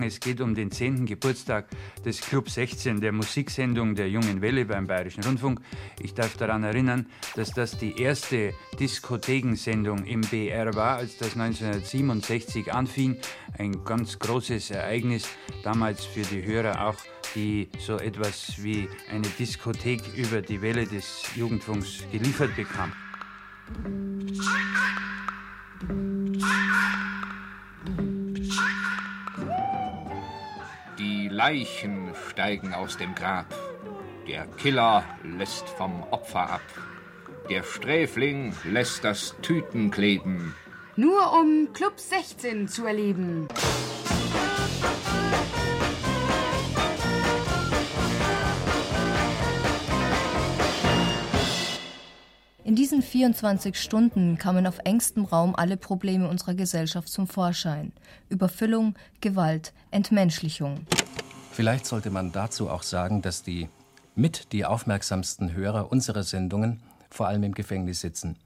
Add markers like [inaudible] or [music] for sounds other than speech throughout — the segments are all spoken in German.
Es geht um den 10. Geburtstag des Club 16 der Musiksendung der Jungen Welle beim Bayerischen Rundfunk. Ich darf daran erinnern, dass das die erste Diskothekensendung im BR war, als das 1967 anfing. Ein ganz großes Ereignis, damals für die Hörer auch, die so etwas wie eine Diskothek über die Welle des Jugendfunks geliefert bekamen. Die Leichen steigen aus dem Grab. Der Killer lässt vom Opfer ab. Der Sträfling lässt das Tüten kleben. Nur um Club 16 zu erleben. In diesen 24 Stunden kamen auf engstem Raum alle Probleme unserer Gesellschaft zum Vorschein. Überfüllung, Gewalt, Entmenschlichung. Vielleicht sollte man dazu auch sagen, dass die mit die aufmerksamsten Hörer unserer Sendungen vor allem im Gefängnis sitzen.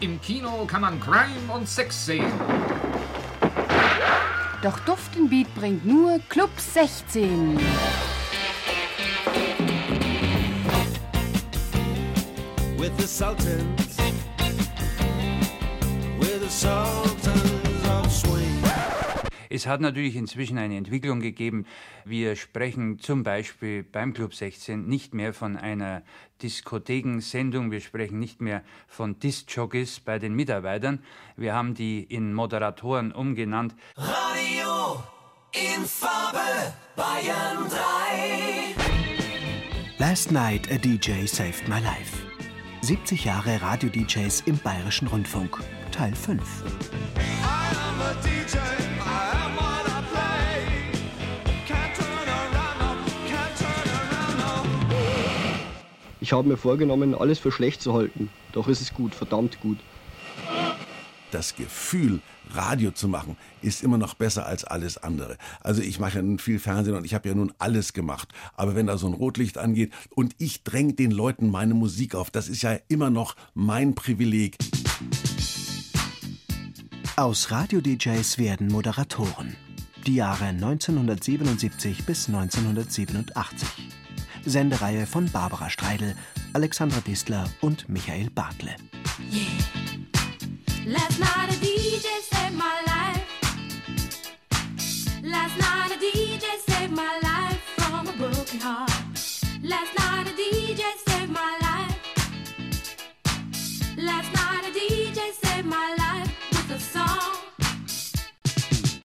Im Kino kann man Crime und Sex sehen. Doch Duftenbeat bringt nur Club 16. With the Sultans, with the Swing. Es hat natürlich inzwischen eine Entwicklung gegeben. Wir sprechen zum Beispiel beim Club 16 nicht mehr von einer Diskothekensendung, wir sprechen nicht mehr von Discjockeys bei den Mitarbeitern. Wir haben die in Moderatoren umgenannt. Radio in Farbe, Bayern 3. Last Night a DJ Saved My Life. 70 Jahre Radio-DJs im Bayerischen Rundfunk. Teil 5. I'm a DJ, Ich habe mir vorgenommen, alles für schlecht zu halten. Doch ist es gut, verdammt gut. das Gefühl, Radio zu machen, ist immer noch besser als alles andere. Also ich mache ja nun viel Fernsehen und ich habe ja nun alles gemacht. Aber wenn da so ein Rotlicht angeht und ich dränge den Leuten meine Musik auf, das ist ja immer noch mein Privileg. Aus Radio-DJs werden Moderatoren. Die Jahre 1977 bis 1987. Sendereihe von Barbara Streidel, Alexandra Distler und Michael Bartle. Last night a DJ saved my life. Last night a DJ saved my life from a broken heart. Last night a DJ saved my life. Last night a DJ saved my life with a song.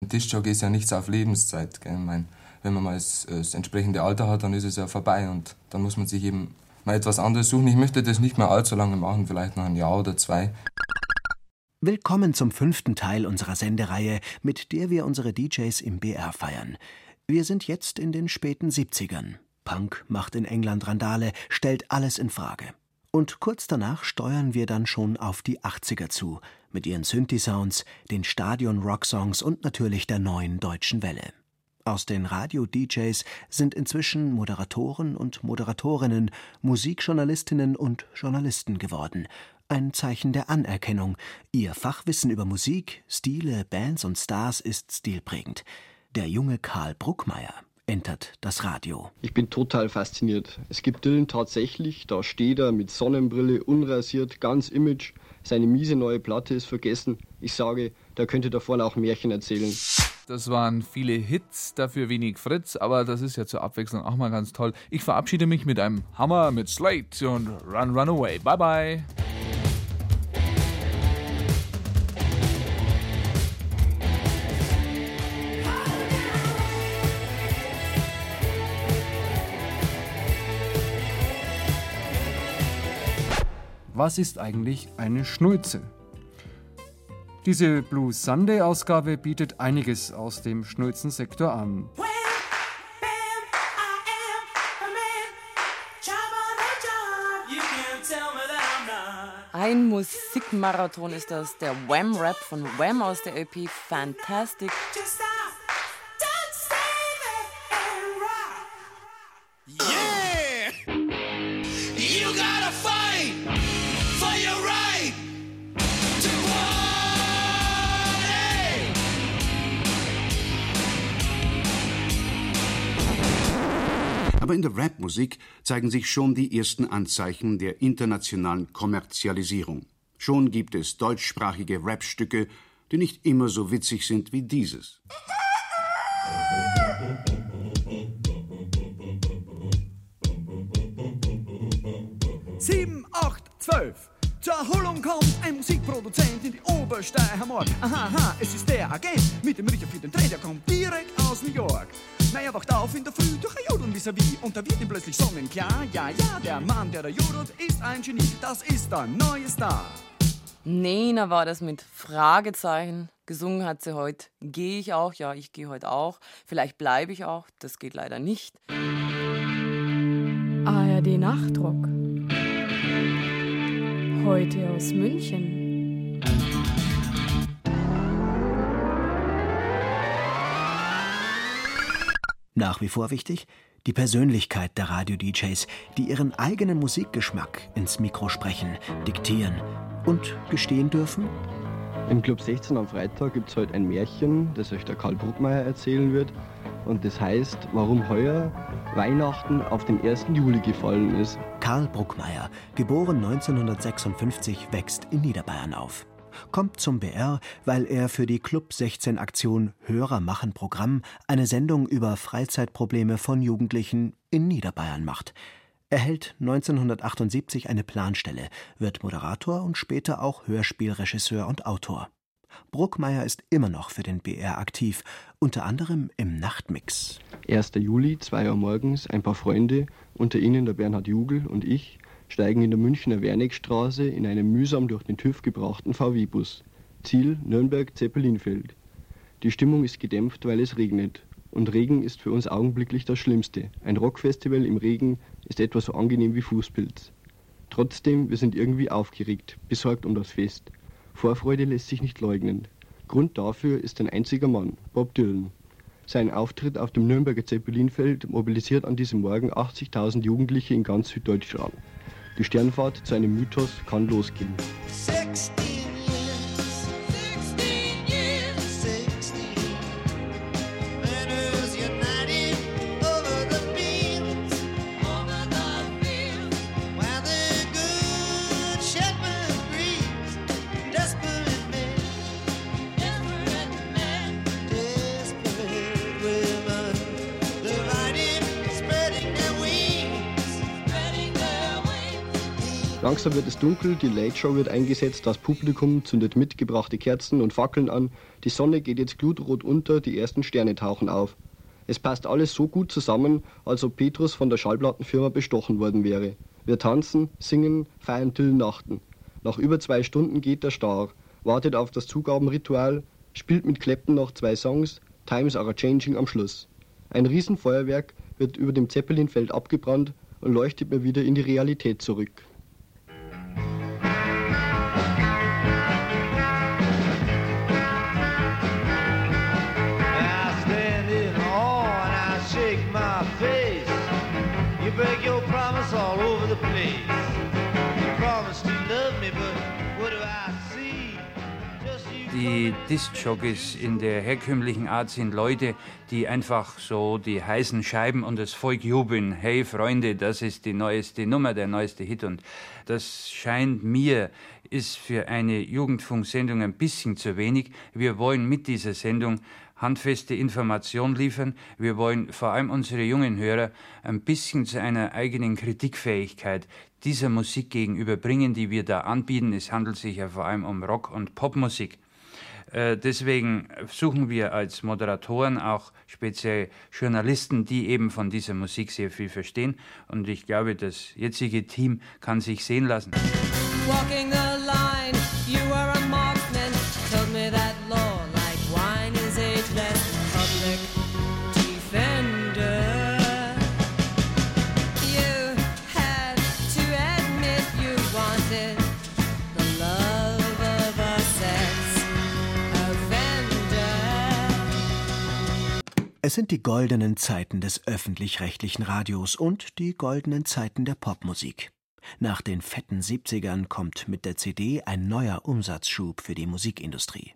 Diskjockey ist ja nichts auf Lebenszeit. Gell? Ich mein, wenn man mal das, das entsprechende Alter hat, dann ist es ja vorbei und dann muss man sich eben mal etwas anderes suchen. Ich möchte das nicht mehr allzu lange machen, vielleicht noch ein Jahr oder zwei. Willkommen zum fünften Teil unserer Sendereihe, mit der wir unsere DJs im BR feiern. Wir sind jetzt in den späten 70ern. Punk macht in England Randale, stellt alles in Frage. Und kurz danach steuern wir dann schon auf die 80er zu, mit ihren Synthi-Sounds, den Stadion-Rock-Songs und natürlich der neuen deutschen Welle. Aus den Radio-DJs sind inzwischen Moderatoren und Moderatorinnen, Musikjournalistinnen und Journalisten geworden. Ein Zeichen der Anerkennung. Ihr Fachwissen über Musik, Stile, Bands und Stars ist stilprägend. Der junge Karl Bruckmeier entert das Radio. Ich bin total fasziniert. Es gibt Dylan tatsächlich, da steht er mit Sonnenbrille, unrasiert, ganz Image. Seine miese neue Platte ist vergessen. Ich sage, da könnte da vorne auch Märchen erzählen. Das waren viele Hits, dafür wenig Fritz, aber das ist ja zur Abwechslung auch mal ganz toll. Ich verabschiede mich mit einem Hammer mit Slate und Run Run Away. Bye bye. Was ist eigentlich eine Schnulze? Diese Blue Sunday Ausgabe bietet einiges aus dem Schnulzensektor an. Ein Musikmarathon ist das, der Wham Rap von Wham aus der LP Fantastic. Yeah! Aber in der Rapmusik zeigen sich schon die ersten Anzeichen der internationalen Kommerzialisierung. Schon gibt es deutschsprachige Rapstücke, die nicht immer so witzig sind wie dieses. Sieben, acht, zwölf. Zur Erholung kommt ein Musikproduzent in die Obersteiermark. Aha, aha, es ist der Agent mit dem Riecher für den Dreh, der kommt direkt aus New York. Na, er wacht auf in der Früh durch ein Jodeln vis-à-vis und da wird ihm plötzlich sonnenklar. Ja, ja, der Mann, der da jodelt, ist ein Genie. Das ist der neue Star. Nena war das mit Fragezeichen. Gesungen hat sie heute. Gehe ich auch? Ja, ich gehe heute auch. Vielleicht bleibe ich auch. Das geht leider nicht. ARD Nachdruck. Heute aus München. Nach wie vor wichtig die Persönlichkeit der Radio-DJs, die ihren eigenen Musikgeschmack ins Mikro sprechen, diktieren und gestehen dürfen. Im Club 16 am Freitag gibt es heute ein Märchen, das euch der Karl Bruckmeier erzählen wird. Und das heißt, warum heuer Weihnachten auf den 1. Juli gefallen ist. Karl Bruckmeier, geboren 1956, wächst in Niederbayern auf. Kommt zum BR, weil er für die Club 16 Aktion Hörer machen Programm eine Sendung über Freizeitprobleme von Jugendlichen in Niederbayern macht. Er hält 1978 eine Planstelle, wird Moderator und später auch Hörspielregisseur und Autor. Bruckmeier ist immer noch für den BR aktiv, unter anderem im Nachtmix. 1. Juli, 2 Uhr morgens, ein paar Freunde, unter ihnen der Bernhard Jugel und ich, steigen in der Münchner Wernigstraße in einem mühsam durch den TÜV gebrachten VW-Bus. Ziel Nürnberg-Zeppelinfeld. Die Stimmung ist gedämpft, weil es regnet. Und Regen ist für uns augenblicklich das Schlimmste. Ein Rockfestival im Regen ist etwa so angenehm wie Fußpilz. Trotzdem, wir sind irgendwie aufgeregt, besorgt um das Fest. Vorfreude lässt sich nicht leugnen. Grund dafür ist ein einziger Mann, Bob Dylan. Sein Auftritt auf dem Nürnberger Zeppelinfeld mobilisiert an diesem Morgen 80.000 Jugendliche in ganz Süddeutschland. Die Sternfahrt zu einem Mythos kann losgehen. 16 Langsam wird es dunkel, die Late Show wird eingesetzt, das Publikum zündet mitgebrachte Kerzen und Fackeln an, die Sonne geht jetzt glutrot unter, die ersten Sterne tauchen auf. Es passt alles so gut zusammen, als ob Petrus von der Schallplattenfirma bestochen worden wäre. Wir tanzen, singen, feiern Till Nachten. Nach über zwei Stunden geht der Star, wartet auf das Zugabenritual, spielt mit Clapton noch zwei Songs, Times are changing am Schluss. Ein Riesenfeuerwerk wird über dem Zeppelinfeld abgebrannt und leuchtet mir wieder in die Realität zurück. Die Disc-Jockeys in der herkömmlichen Art sind Leute, die einfach so die heißen Scheiben und das Volk jubeln. Hey Freunde, das ist die neueste Nummer, der neueste Hit. Und das scheint mir, ist für eine Jugendfunksendung ein bisschen zu wenig. Wir wollen mit dieser Sendung handfeste Information liefern. Wir wollen vor allem unsere jungen Hörer ein bisschen zu einer eigenen Kritikfähigkeit dieser Musik gegenüberbringen, die wir da anbieten. Es handelt sich ja vor allem um Rock- und Popmusik. Äh, Deswegen suchen wir als Moderatoren auch speziell Journalisten, die eben von dieser Musik sehr viel verstehen. Und ich glaube, das jetzige Team kann sich sehen lassen. Walking Es sind die goldenen Zeiten des öffentlich-rechtlichen Radios und die goldenen Zeiten der Popmusik. Nach den fetten 70ern kommt mit der CD ein neuer Umsatzschub für die Musikindustrie.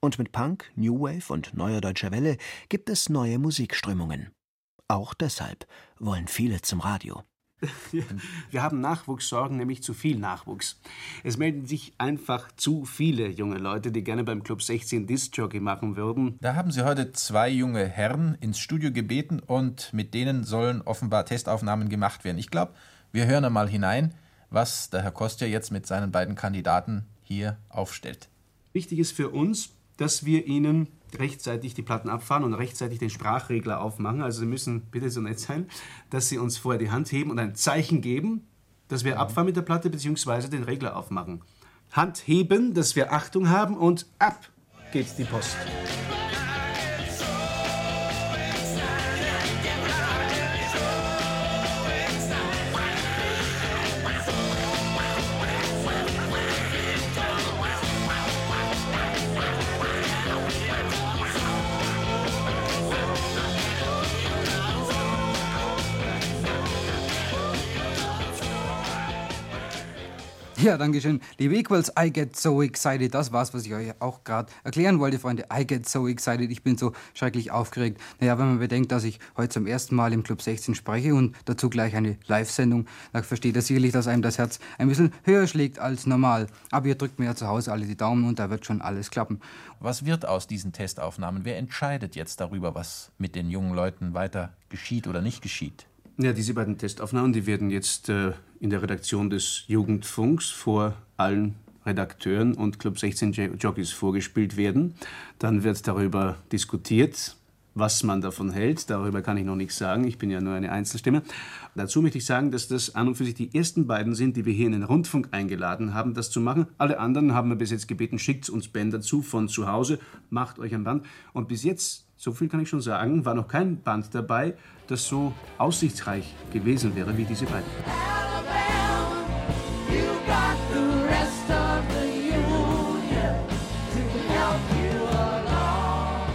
Und mit Punk, New Wave und neuer deutscher Welle gibt es neue Musikströmungen. Auch deshalb wollen viele zum Radio. [laughs] Wir haben Nachwuchssorgen, nämlich zu viel Nachwuchs. Es melden sich einfach zu viele junge Leute, die gerne beim Club 16 Disc-Jockey machen würden. Da haben Sie heute zwei junge Herren ins Studio gebeten und mit denen sollen offenbar Testaufnahmen gemacht werden. Ich glaube, wir hören einmal hinein, was der Herr Kostja jetzt mit seinen beiden Kandidaten hier aufstellt. Wichtig ist für uns, dass wir Ihnen rechtzeitig die Platten abfahren und rechtzeitig den Sprachregler aufmachen. Also Sie müssen bitte so nett sein, dass Sie uns vorher die Hand heben und ein Zeichen geben, dass wir abfahren mit der Platte bzw. den Regler aufmachen. Hand heben, dass wir Achtung haben und ab geht die Post. Ja, danke schön. Liebe Equals, I get so excited. Das war's, was ich euch auch gerade erklären wollte, Freunde. I get so excited. Ich bin so schrecklich aufgeregt. Naja, wenn man bedenkt, dass ich heute zum ersten Mal im Club 16 spreche und dazu gleich eine Live-Sendung, dann versteht ihr sicherlich, dass einem das Herz ein bisschen höher schlägt als normal. Aber ihr drückt mir ja zu Hause alle die Daumen und da wird schon alles klappen. Was wird aus diesen Testaufnahmen? Wer entscheidet jetzt darüber, was mit den jungen Leuten weiter geschieht oder nicht geschieht? Ja, diese beiden Testaufnahmen, die werden jetzt äh, in der Redaktion des Jugendfunks vor allen Redakteuren und Club 16 Jo- Jockeys vorgespielt werden. Dann wird darüber diskutiert, was man davon hält. Darüber kann ich noch nichts sagen. Ich bin ja nur eine Einzelstimme. Dazu möchte ich sagen, dass das an und für sich die ersten beiden sind, die wir hier in den Rundfunk eingeladen haben, das zu machen. Alle anderen haben wir bis jetzt gebeten, schickt uns Bänder zu von zu Hause, macht euch ein Band. Und bis jetzt, so viel kann ich schon sagen, war noch kein Band dabei, das so aussichtsreich gewesen wäre wie diese beiden. You got the rest of the union to help you along.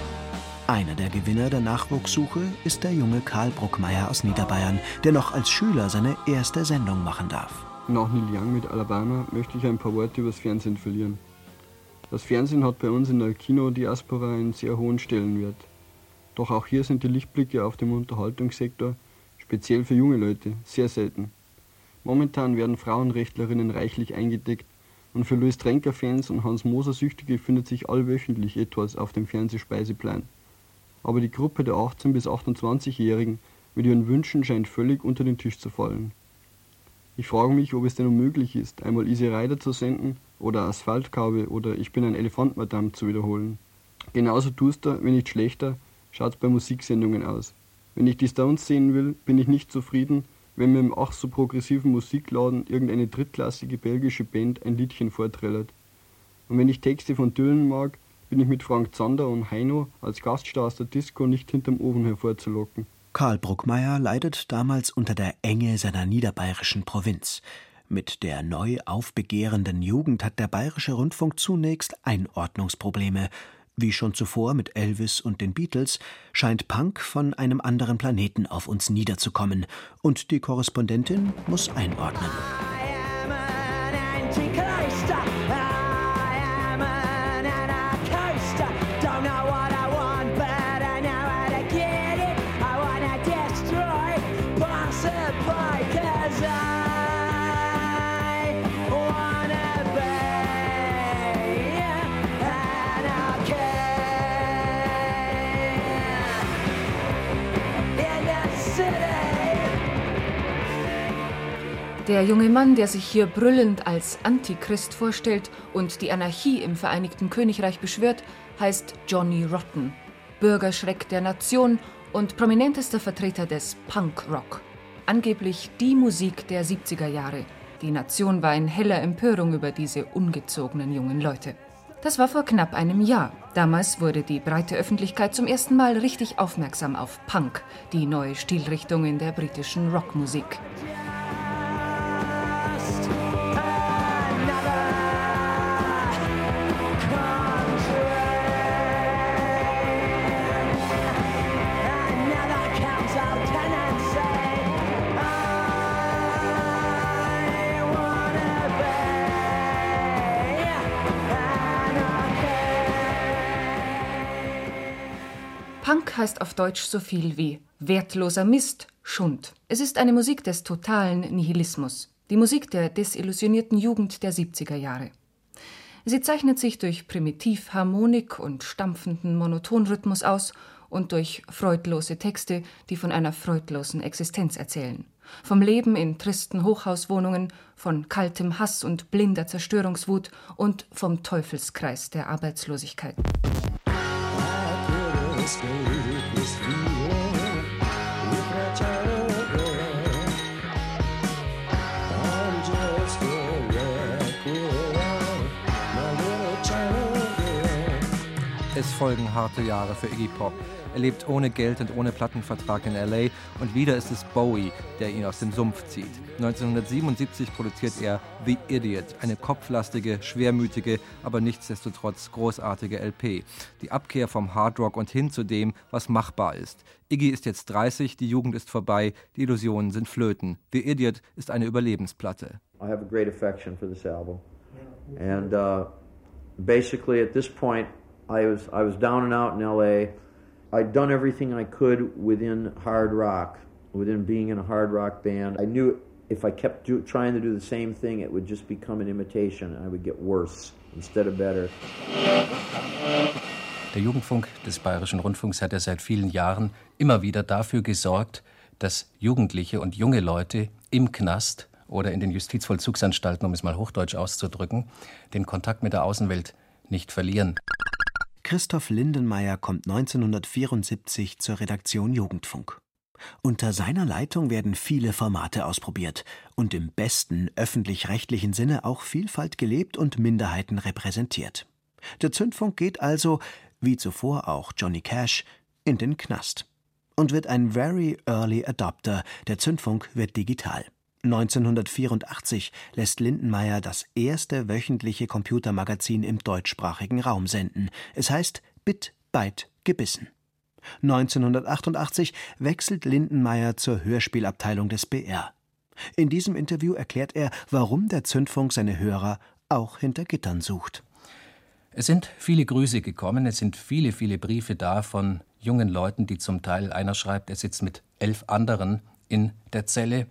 Einer der Gewinner der Nachwuchssuche ist der junge Karl Bruckmeier aus Niederbayern, der noch als Schüler seine erste Sendung machen darf. Nach Neil Young mit Alabama möchte ich ein paar Worte über das Fernsehen verlieren. Das Fernsehen hat bei uns in der Kinodiaspora einen sehr hohen Stellenwert. Doch auch hier sind die Lichtblicke auf dem Unterhaltungssektor, speziell für junge Leute, sehr selten. Momentan werden Frauenrechtlerinnen reichlich eingedeckt und für Louis Trenker-Fans und Hans Moser-Süchtige findet sich allwöchentlich etwas auf dem Fernsehspeiseplan. Aber die Gruppe der 18- bis 28-Jährigen mit ihren Wünschen scheint völlig unter den Tisch zu fallen. Ich frage mich, ob es denn unmöglich ist, einmal Easy Rider zu senden oder Asphaltkaube oder Ich bin ein Elefant, Madame zu wiederholen. Genauso duster, wenn nicht schlechter, schaut's bei Musiksendungen aus. Wenn ich die Stones sehen will, bin ich nicht zufrieden, wenn mir im ach so progressiven Musikladen irgendeine drittklassige belgische Band ein Liedchen vorträllert. Und wenn ich Texte von Dylan mag, bin ich mit Frank Zander und Heino als Gaststar aus der Disco nicht hinterm Ofen hervorzulocken. Karl Bruckmeier leidet damals unter der Enge seiner niederbayerischen Provinz. Mit der neu aufbegehrenden Jugend hat der bayerische Rundfunk zunächst Einordnungsprobleme. Wie schon zuvor mit Elvis und den Beatles scheint Punk von einem anderen Planeten auf uns niederzukommen, und die Korrespondentin muss einordnen. Anti-coaster. Der junge Mann, der sich hier brüllend als Antichrist vorstellt und die Anarchie im Vereinigten Königreich beschwört, heißt Johnny Rotten, Bürgerschreck der Nation und prominentester Vertreter des Punkrock. Angeblich die Musik der 70er Jahre. Die Nation war in heller Empörung über diese ungezogenen jungen Leute. Das war vor knapp einem Jahr. Damals wurde die breite Öffentlichkeit zum ersten Mal richtig aufmerksam auf Punk, die neue Stilrichtung in der britischen Rockmusik. Heißt auf Deutsch so viel wie Wertloser Mist, Schund. Es ist eine Musik des totalen Nihilismus. Die Musik der desillusionierten Jugend der 70er Jahre. Sie zeichnet sich durch Primitivharmonik und stampfenden Monotonrhythmus aus und durch freudlose Texte, die von einer freudlosen Existenz erzählen. Vom Leben in tristen Hochhauswohnungen, von kaltem Hass und blinder Zerstörungswut und vom Teufelskreis der Arbeitslosigkeit. through. Es folgen harte Jahre für Iggy Pop. Er lebt ohne Geld und ohne Plattenvertrag in LA und wieder ist es Bowie, der ihn aus dem Sumpf zieht. 1977 produziert er The Idiot, eine kopflastige, schwermütige, aber nichtsdestotrotz großartige LP. Die Abkehr vom Hardrock und hin zu dem, was machbar ist. Iggy ist jetzt 30, die Jugend ist vorbei, die Illusionen sind flöten. The Idiot ist eine Überlebensplatte. I have a great affection for this album. And uh, basically, at this point, I was, I was down and out in LA. I'd done everything I could within hard rock, within being in a hard rock band. I knew if I kept do, trying to do the same thing, it would just become an imitation and I would get worse instead of better. Der Jugendfunk des Bayerischen Rundfunks hat ja seit vielen Jahren immer wieder dafür gesorgt, dass Jugendliche und junge Leute im Knast oder in den Justizvollzugsanstalten, um es mal hochdeutsch auszudrücken, den Kontakt mit der Außenwelt nicht verlieren. Christoph Lindenmayer kommt 1974 zur Redaktion Jugendfunk. Unter seiner Leitung werden viele Formate ausprobiert und im besten öffentlich-rechtlichen Sinne auch Vielfalt gelebt und Minderheiten repräsentiert. Der Zündfunk geht also, wie zuvor auch Johnny Cash, in den Knast und wird ein very early adopter. Der Zündfunk wird digital. 1984 lässt Lindenmayer das erste wöchentliche Computermagazin im deutschsprachigen Raum senden. Es heißt Bit, Byte, Gebissen. 1988 wechselt Lindenmayer zur Hörspielabteilung des BR. In diesem Interview erklärt er, warum der Zündfunk seine Hörer auch hinter Gittern sucht. Es sind viele Grüße gekommen, es sind viele, viele Briefe da von jungen Leuten, die zum Teil, einer schreibt, er sitzt mit elf anderen in der Zelle.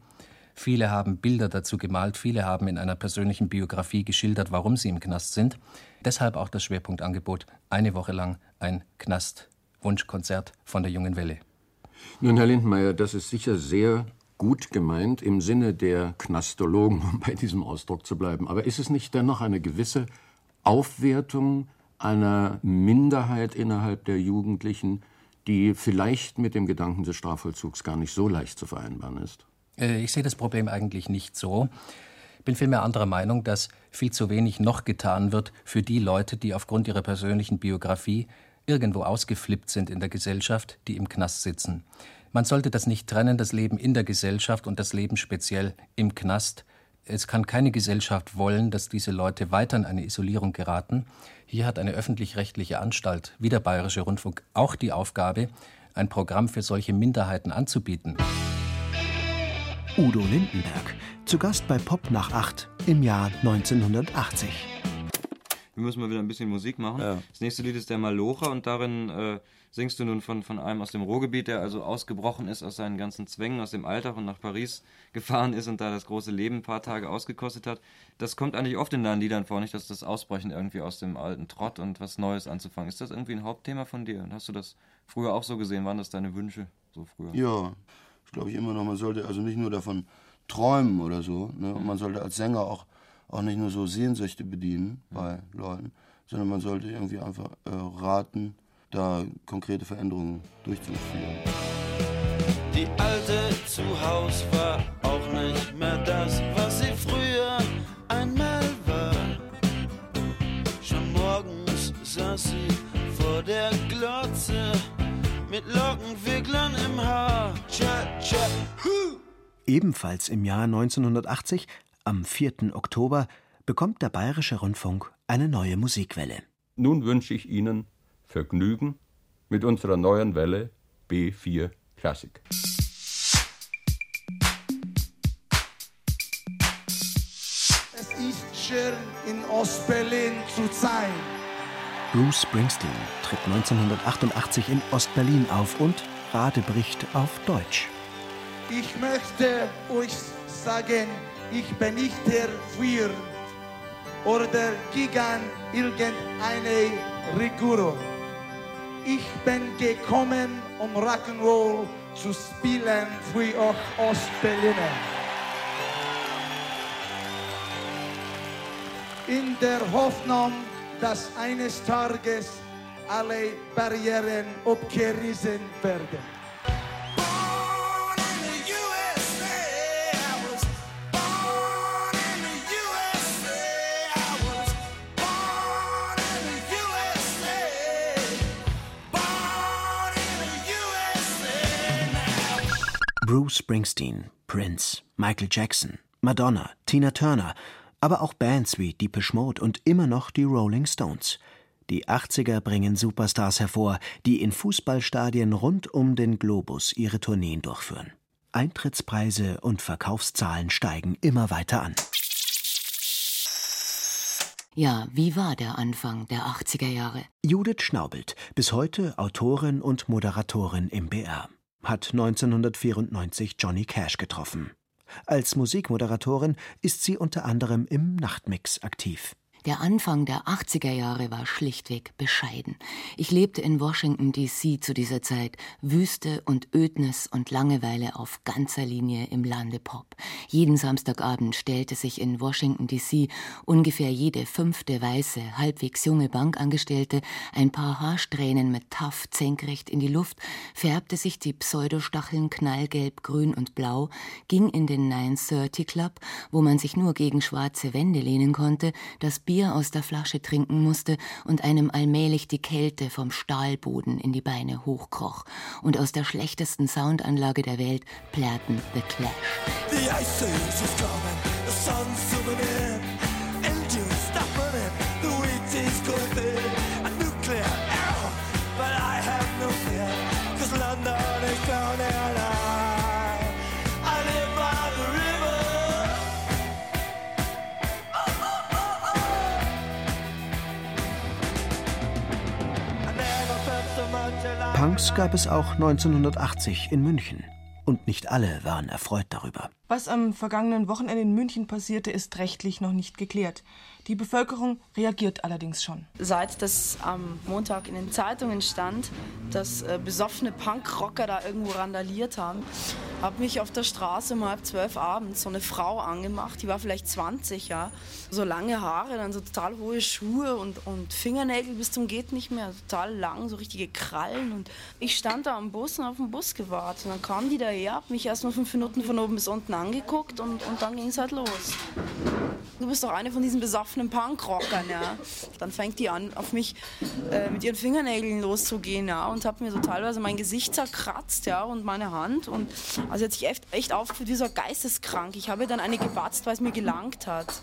Viele haben Bilder dazu gemalt, viele haben in einer persönlichen Biografie geschildert, warum sie im Knast sind. Deshalb auch das Schwerpunktangebot, eine Woche lang ein Knast-Wunschkonzert von der Jungen Welle. Nun, Herr Lindmeier, das ist sicher sehr gut gemeint im Sinne der Knastologen, [laughs] um bei diesem Ausdruck zu bleiben. Aber ist es nicht dennoch eine gewisse Aufwertung einer Minderheit innerhalb der Jugendlichen, die vielleicht mit dem Gedanken des Strafvollzugs gar nicht so leicht zu vereinbaren ist? Äh, Ich sehe das Problem eigentlich nicht so. Ich bin vielmehr anderer Meinung, dass viel zu wenig noch getan wird für die Leute, die aufgrund ihrer persönlichen Biografie irgendwo ausgeflippt sind in der Gesellschaft, die im Knast sitzen. Man sollte das nicht trennen, das Leben in der Gesellschaft und das Leben speziell im Knast. Es kann keine Gesellschaft wollen, dass diese Leute weiter in eine Isolierung geraten. Hier hat eine öffentlich-rechtliche Anstalt wie der Bayerische Rundfunk auch die Aufgabe, ein Programm für solche Minderheiten anzubieten. Udo Lindenberg, zu Gast bei Pop nach 8 im Jahr 1980. Wir müssen mal wieder ein bisschen Musik machen. Das nächste Lied ist der Malocher und darin äh, singst du nun von, von einem aus dem Ruhrgebiet, der also ausgebrochen ist aus seinen ganzen Zwängen, aus dem Alltag und nach Paris gefahren ist und da das große Leben ein paar Tage ausgekostet hat. Das kommt eigentlich oft in deinen Liedern vor, nicht, dass das Ausbrechen irgendwie aus dem alten Trott und was Neues anzufangen. Ist das irgendwie ein Hauptthema von dir? Und hast du das früher auch so gesehen? Waren das deine Wünsche so früher? Ja, das glaube ich immer noch. Man sollte also nicht nur davon träumen oder so. Ne? Und man sollte als Sänger auch, auch nicht nur so Sehnsüchte bedienen bei Leuten, sondern man sollte irgendwie einfach äh, raten, da konkrete Veränderungen durchzuführen. Die alte zu Haus war auch nicht mehr das, was sie früher einmal war. Schon morgens saß sie vor der Glotze mit Lockenwicklern im Haar. Tja, tja, hu. Ebenfalls im Jahr 1980, am 4. Oktober, bekommt der Bayerische Rundfunk eine neue Musikwelle. Nun wünsche ich Ihnen Vergnügen mit unserer neuen Welle B4 Klassik. Es ist schön, in Ostberlin zu sein. Bruce Springsteen tritt 1988 in Ostberlin auf und gerade bricht auf Deutsch. Ich möchte euch sagen, ich bin nicht der Führer oder gegen irgendeine Regierung. Ich bin gekommen, um Rock'n'Roll zu spielen für euch Ostberliner. In der Hoffnung, dass eines Tages alle Barrieren abgerissen werden. Bruce Springsteen, Prince, Michael Jackson, Madonna, Tina Turner, aber auch Bands wie Depeche Mode und immer noch die Rolling Stones. Die 80er bringen Superstars hervor, die in Fußballstadien rund um den Globus ihre Tourneen durchführen. Eintrittspreise und Verkaufszahlen steigen immer weiter an. Ja, wie war der Anfang der 80er Jahre? Judith Schnaubelt, bis heute Autorin und Moderatorin im BR, hat 1994 Johnny Cash getroffen. Als Musikmoderatorin ist sie unter anderem im Nachtmix aktiv. Der Anfang der 80er Jahre war schlichtweg bescheiden. Ich lebte in Washington, D.C. zu dieser Zeit. Wüste und Ödnis und Langeweile auf ganzer Linie im Lande Pop. Jeden Samstagabend stellte sich in Washington, D.C. ungefähr jede fünfte weiße, halbwegs junge Bankangestellte ein paar Haarsträhnen mit Taff senkrecht in die Luft, färbte sich die Pseudostacheln knallgelb, grün und blau, ging in den 930 Club, wo man sich nur gegen schwarze Wände lehnen konnte, das aus der Flasche trinken musste und einem allmählich die Kälte vom Stahlboden in die Beine hochkroch. Und aus der schlechtesten Soundanlage der Welt plärrten The Clash. The ice is coming, the sun's Punks gab es auch 1980 in München. Und nicht alle waren erfreut darüber. Was am vergangenen Wochenende in München passierte, ist rechtlich noch nicht geklärt. Die Bevölkerung reagiert allerdings schon. Seit das am Montag in den Zeitungen stand, dass äh, besoffene Punkrocker da irgendwo randaliert haben, hat mich auf der Straße um halb zwölf abends so eine Frau angemacht, die war vielleicht 20, ja. So lange Haare, dann so total hohe Schuhe und, und Fingernägel bis zum geht nicht mehr, total lang, so richtige Krallen. Und ich stand da am Bus und auf den Bus gewartet. Und dann kam die daher, hat mich erst mal fünf Minuten von oben bis unten angeguckt und, und dann ging es halt los. Du bist doch eine von diesen besoffenen Punkrockern, ja. Dann fängt die an, auf mich äh, mit ihren Fingernägeln loszugehen, ja, und hat mir so teilweise mein Gesicht zerkratzt, ja, und meine Hand. Und also hat sich echt, echt aufgeführt wie so geisteskrank. Ich habe dann eine gebatzt, weil es mir gelangt hat.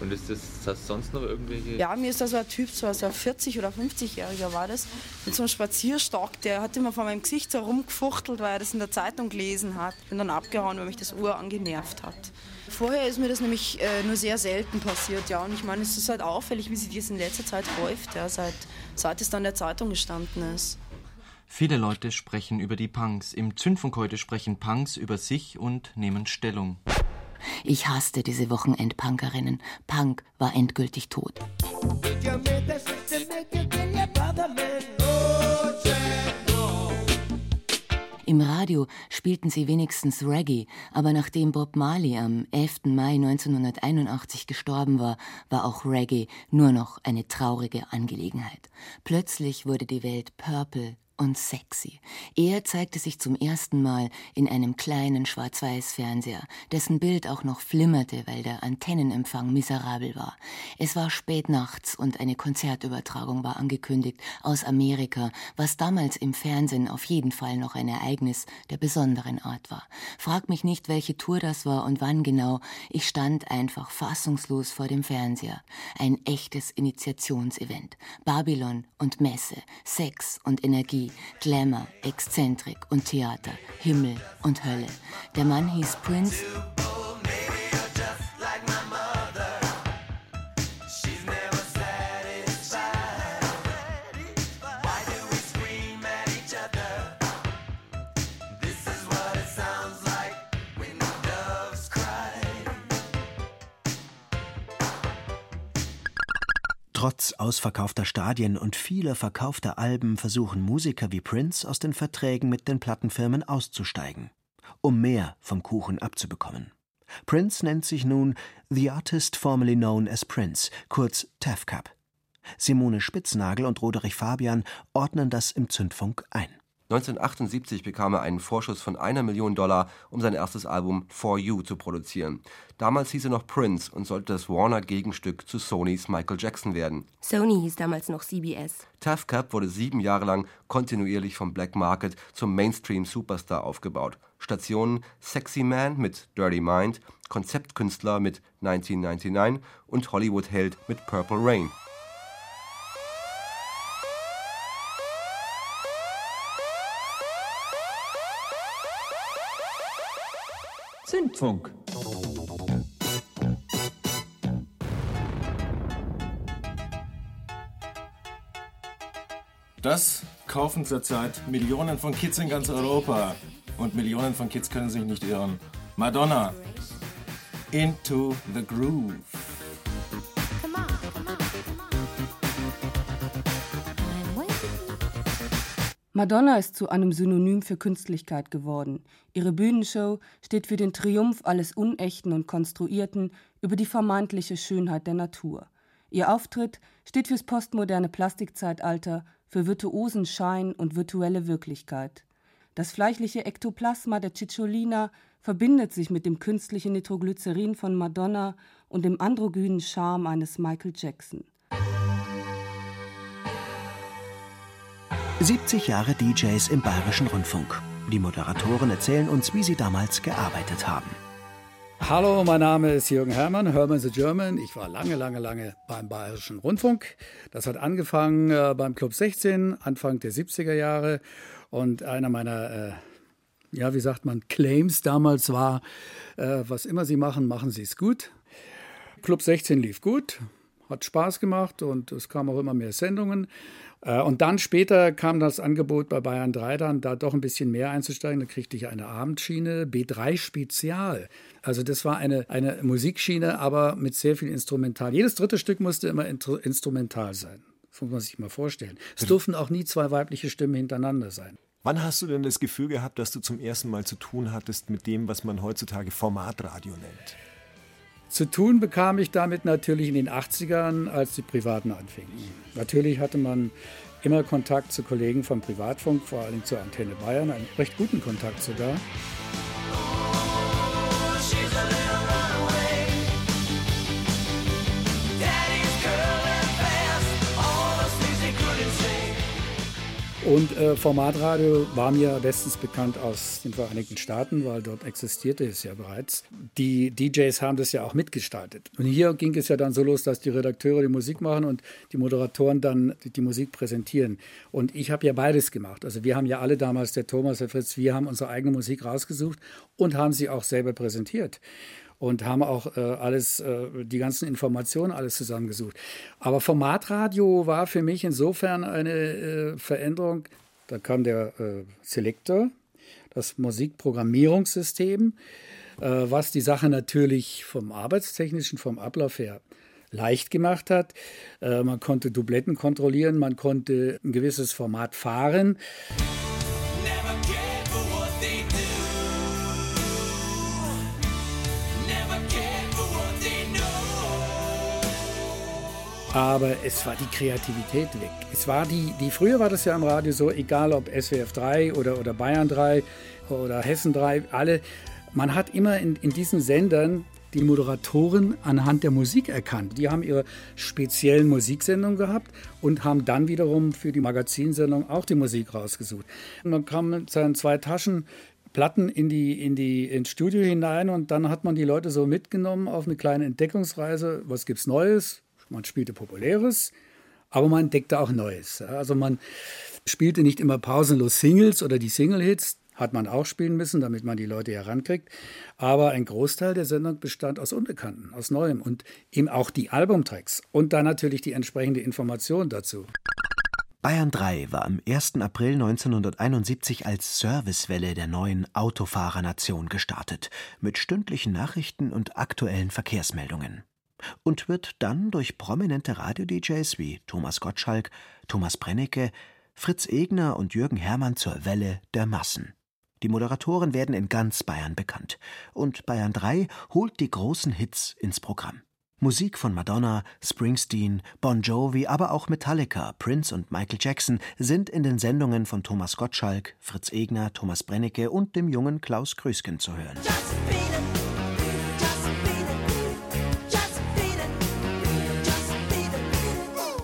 Und ist das, du sonst noch irgendwelche. Ja, mir ist da so ein Typ, so ein 40- oder 50-Jähriger war das, mit so einem Spazierstock, der hat immer vor meinem Gesicht so rumgefuchtelt, weil er das in der Zeitung gelesen hat. Bin dann abgehauen, weil mich das Uhr angenervt hat. Vorher ist mir das nämlich äh, nur sehr selten passiert, ja. Und ich meine, es ist halt auffällig, wie sich das in letzter Zeit häuft, ja, seit, seit es dann der Zeitung gestanden ist. Viele Leute sprechen über die Punks. Im Zündfunk heute sprechen Punks über sich und nehmen Stellung. Ich hasste diese Wochenendpunkerinnen. Punk war endgültig tot. Im Radio spielten sie wenigstens Reggae, aber nachdem Bob Marley am 11. Mai 1981 gestorben war, war auch Reggae nur noch eine traurige Angelegenheit. Plötzlich wurde die Welt purple und sexy. Er zeigte sich zum ersten Mal in einem kleinen Schwarz-Weiß-Fernseher, dessen Bild auch noch flimmerte, weil der Antennenempfang miserabel war. Es war spät nachts und eine Konzertübertragung war angekündigt aus Amerika, was damals im Fernsehen auf jeden Fall noch ein Ereignis der besonderen Art war. Frag mich nicht, welche Tour das war und wann genau. Ich stand einfach fassungslos vor dem Fernseher. Ein echtes Initiationsevent. Babylon und Messe, Sex und Energie, Glamour, Exzentrik und Theater, Himmel und Hölle. Der Mann hieß Prince. Trotz ausverkaufter Stadien und vieler verkaufter Alben versuchen Musiker wie Prince aus den Verträgen mit den Plattenfirmen auszusteigen, um mehr vom Kuchen abzubekommen. Prince nennt sich nun The Artist Formerly Known as Prince, kurz TAFCAP. Simone Spitznagel und Roderich Fabian ordnen das im Zündfunk ein. 1978 bekam er einen Vorschuss von einer Million Dollar, um sein erstes Album For You zu produzieren. Damals hieß er noch Prince und sollte das Warner-Gegenstück zu Sonys Michael Jackson werden. Sony hieß damals noch CBS. Tough Cap wurde sieben Jahre lang kontinuierlich vom Black Market zum Mainstream-Superstar aufgebaut. Stationen Sexy Man mit Dirty Mind, Konzeptkünstler mit 1999 und Hollywood-Held mit Purple Rain. Zündfunk. Das kaufen zurzeit Millionen von Kids in ganz Europa. Und Millionen von Kids können sich nicht irren. Madonna. Into the Groove. Madonna ist zu einem Synonym für Künstlichkeit geworden. Ihre Bühnenshow steht für den Triumph alles Unechten und Konstruierten über die vermeintliche Schönheit der Natur. Ihr Auftritt steht fürs postmoderne Plastikzeitalter, für virtuosen Schein und virtuelle Wirklichkeit. Das fleischliche Ektoplasma der Cicciolina verbindet sich mit dem künstlichen Nitroglycerin von Madonna und dem androgynen Charme eines Michael Jackson. 70 Jahre DJs im Bayerischen Rundfunk. Die Moderatoren erzählen uns, wie sie damals gearbeitet haben. Hallo, mein Name ist Jürgen Hermann, Hermann the German. Ich war lange, lange, lange beim Bayerischen Rundfunk. Das hat angefangen äh, beim Club 16, Anfang der 70er Jahre. Und einer meiner, äh, ja, wie sagt man, Claims damals war, äh, was immer Sie machen, machen Sie es gut. Club 16 lief gut, hat Spaß gemacht und es kamen auch immer mehr Sendungen. Äh, und dann später kam das Angebot bei Bayern 3 dann, da doch ein bisschen mehr einzusteigen. Da kriegte ich eine Abendschiene, B3 Spezial. Also das war eine, eine Musikschiene, aber mit sehr viel Instrumental. Jedes dritte Stück musste immer instrumental sein. Das muss man sich mal vorstellen. Es durften auch nie zwei weibliche Stimmen hintereinander sein. Wann hast du denn das Gefühl gehabt, dass du zum ersten Mal zu tun hattest mit dem, was man heutzutage Formatradio nennt? Zu tun bekam ich damit natürlich in den 80ern, als die Privaten anfingen. Natürlich hatte man immer Kontakt zu Kollegen vom Privatfunk, vor allem zur Antenne Bayern, einen recht guten Kontakt sogar. Und äh, Formatradio war mir bestens bekannt aus den Vereinigten Staaten, weil dort existierte es ja bereits. Die DJs haben das ja auch mitgestaltet. Und hier ging es ja dann so los, dass die Redakteure die Musik machen und die Moderatoren dann die, die Musik präsentieren. Und ich habe ja beides gemacht. Also wir haben ja alle damals, der Thomas, der Fritz, wir haben unsere eigene Musik rausgesucht und haben sie auch selber präsentiert und haben auch äh, alles, äh, die ganzen Informationen alles zusammengesucht. Aber Formatradio war für mich insofern eine äh, Veränderung. Da kam der äh, Selector, das Musikprogrammierungssystem, äh, was die Sache natürlich vom arbeitstechnischen, vom Ablauf her leicht gemacht hat. Äh, man konnte Dubletten kontrollieren, man konnte ein gewisses Format fahren. Aber es war die Kreativität weg. Es war die, die früher war das ja am Radio so, egal ob SWF 3 oder, oder Bayern 3 oder Hessen 3, alle, man hat immer in, in diesen Sendern die Moderatoren anhand der Musik erkannt. Die haben ihre speziellen Musiksendungen gehabt und haben dann wiederum für die Magazinsendung auch die Musik rausgesucht. Man kam mit seinen zwei Taschen Platten in die, in die, ins Studio hinein und dann hat man die Leute so mitgenommen auf eine kleine Entdeckungsreise. Was gibt's Neues? Man spielte Populäres, aber man entdeckte auch Neues. Also man spielte nicht immer pausenlos Singles oder die Single-Hits, hat man auch spielen müssen, damit man die Leute herankriegt. Aber ein Großteil der Sendung bestand aus Unbekannten, aus Neuem und eben auch die Albumtracks und dann natürlich die entsprechende Information dazu. Bayern 3 war am 1. April 1971 als Servicewelle der neuen Autofahrernation gestartet, mit stündlichen Nachrichten und aktuellen Verkehrsmeldungen. Und wird dann durch prominente Radio-DJs wie Thomas Gottschalk, Thomas Brennecke, Fritz Egner und Jürgen Herrmann zur Welle der Massen. Die Moderatoren werden in ganz Bayern bekannt. Und Bayern 3 holt die großen Hits ins Programm. Musik von Madonna, Springsteen, Bon Jovi, aber auch Metallica, Prince und Michael Jackson sind in den Sendungen von Thomas Gottschalk, Fritz Egner, Thomas Brennecke und dem jungen Klaus Krüsken zu hören.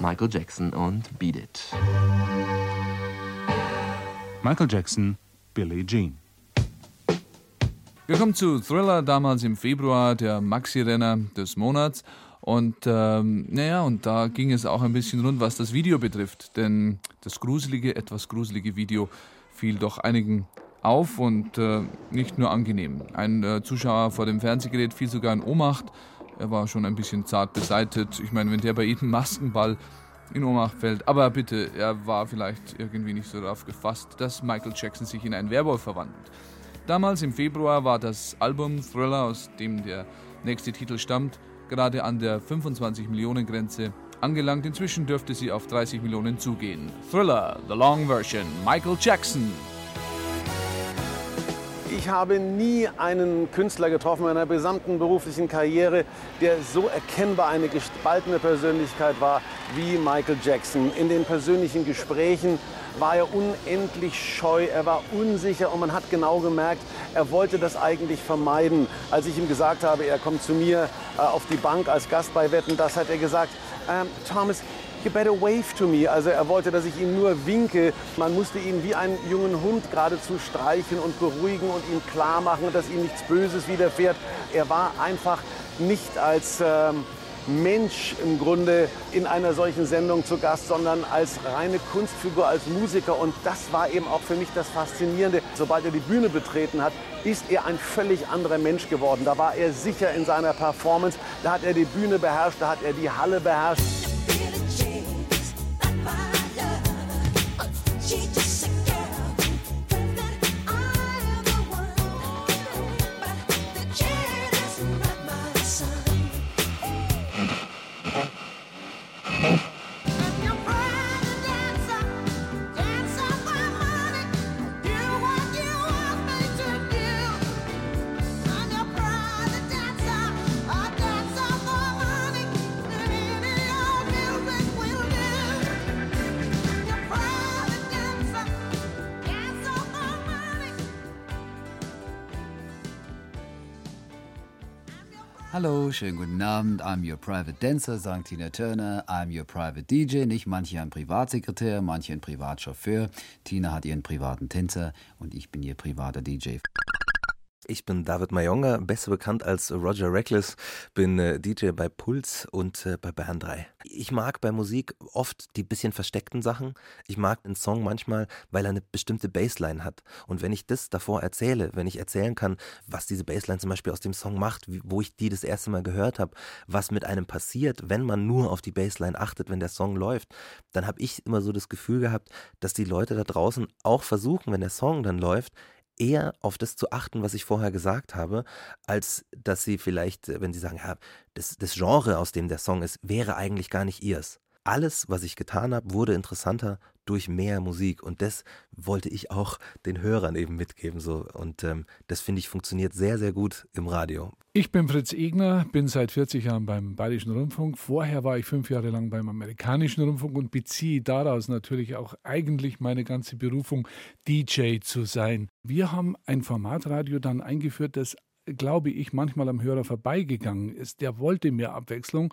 Michael Jackson und Beat It. Michael Jackson, Billie Jean. Wir kommen zu Thriller, damals im Februar, der Maxi-Renner des Monats. Und ähm, naja, und da ging es auch ein bisschen rund, was das Video betrifft. Denn das gruselige, etwas gruselige Video fiel doch einigen auf und äh, nicht nur angenehm. Ein äh, Zuschauer vor dem Fernsehgerät fiel sogar in Ohnmacht. Er war schon ein bisschen zart beseitet. Ich meine, wenn der bei jedem Maskenball in Ohnmacht fällt. Aber bitte, er war vielleicht irgendwie nicht so darauf gefasst, dass Michael Jackson sich in einen Werwolf verwandelt. Damals im Februar war das Album Thriller, aus dem der nächste Titel stammt, gerade an der 25 Millionen Grenze angelangt. Inzwischen dürfte sie auf 30 Millionen zugehen. Thriller, the long version, Michael Jackson. Ich habe nie einen Künstler getroffen in meiner gesamten beruflichen Karriere, der so erkennbar eine gespaltene Persönlichkeit war wie Michael Jackson. In den persönlichen Gesprächen war er unendlich scheu, er war unsicher und man hat genau gemerkt, er wollte das eigentlich vermeiden. Als ich ihm gesagt habe, er kommt zu mir äh, auf die Bank als Gast bei Wetten, das hat er gesagt, ähm, Thomas, you better wave to me. Also er wollte, dass ich ihm nur winke. Man musste ihn wie einen jungen Hund geradezu streichen und beruhigen und ihm klar machen, dass ihm nichts Böses widerfährt. Er war einfach nicht als ähm, Mensch im Grunde in einer solchen Sendung zu Gast, sondern als reine Kunstfigur, als Musiker. Und das war eben auch für mich das Faszinierende. Sobald er die Bühne betreten hat, ist er ein völlig anderer Mensch geworden. Da war er sicher in seiner Performance, da hat er die Bühne beherrscht, da hat er die Halle beherrscht. Schönen guten Abend. I'm your private dancer, sagt Tina Turner. I'm your private DJ. Nicht manche ein Privatsekretär, manche ein Privatchauffeur. Tina hat ihren privaten Tänzer und ich bin ihr privater DJ. Ich bin David Mayonga, besser bekannt als Roger Reckless, bin äh, DJ bei Puls und äh, bei Bayern 3. Ich mag bei Musik oft die bisschen versteckten Sachen. Ich mag einen Song manchmal, weil er eine bestimmte Bassline hat. Und wenn ich das davor erzähle, wenn ich erzählen kann, was diese Bassline zum Beispiel aus dem Song macht, wo ich die das erste Mal gehört habe, was mit einem passiert, wenn man nur auf die Bassline achtet, wenn der Song läuft, dann habe ich immer so das Gefühl gehabt, dass die Leute da draußen auch versuchen, wenn der Song dann läuft, eher auf das zu achten, was ich vorher gesagt habe, als dass sie vielleicht, wenn sie sagen, ja, das, das Genre, aus dem der Song ist, wäre eigentlich gar nicht ihrs. Alles, was ich getan habe, wurde interessanter durch mehr Musik und das wollte ich auch den Hörern eben mitgeben so und ähm, das finde ich funktioniert sehr sehr gut im Radio. Ich bin Fritz Egner, bin seit 40 Jahren beim Bayerischen Rundfunk. Vorher war ich fünf Jahre lang beim Amerikanischen Rundfunk und beziehe daraus natürlich auch eigentlich meine ganze Berufung, DJ zu sein. Wir haben ein Formatradio dann eingeführt, das glaube ich, manchmal am Hörer vorbeigegangen ist. Der wollte mehr Abwechslung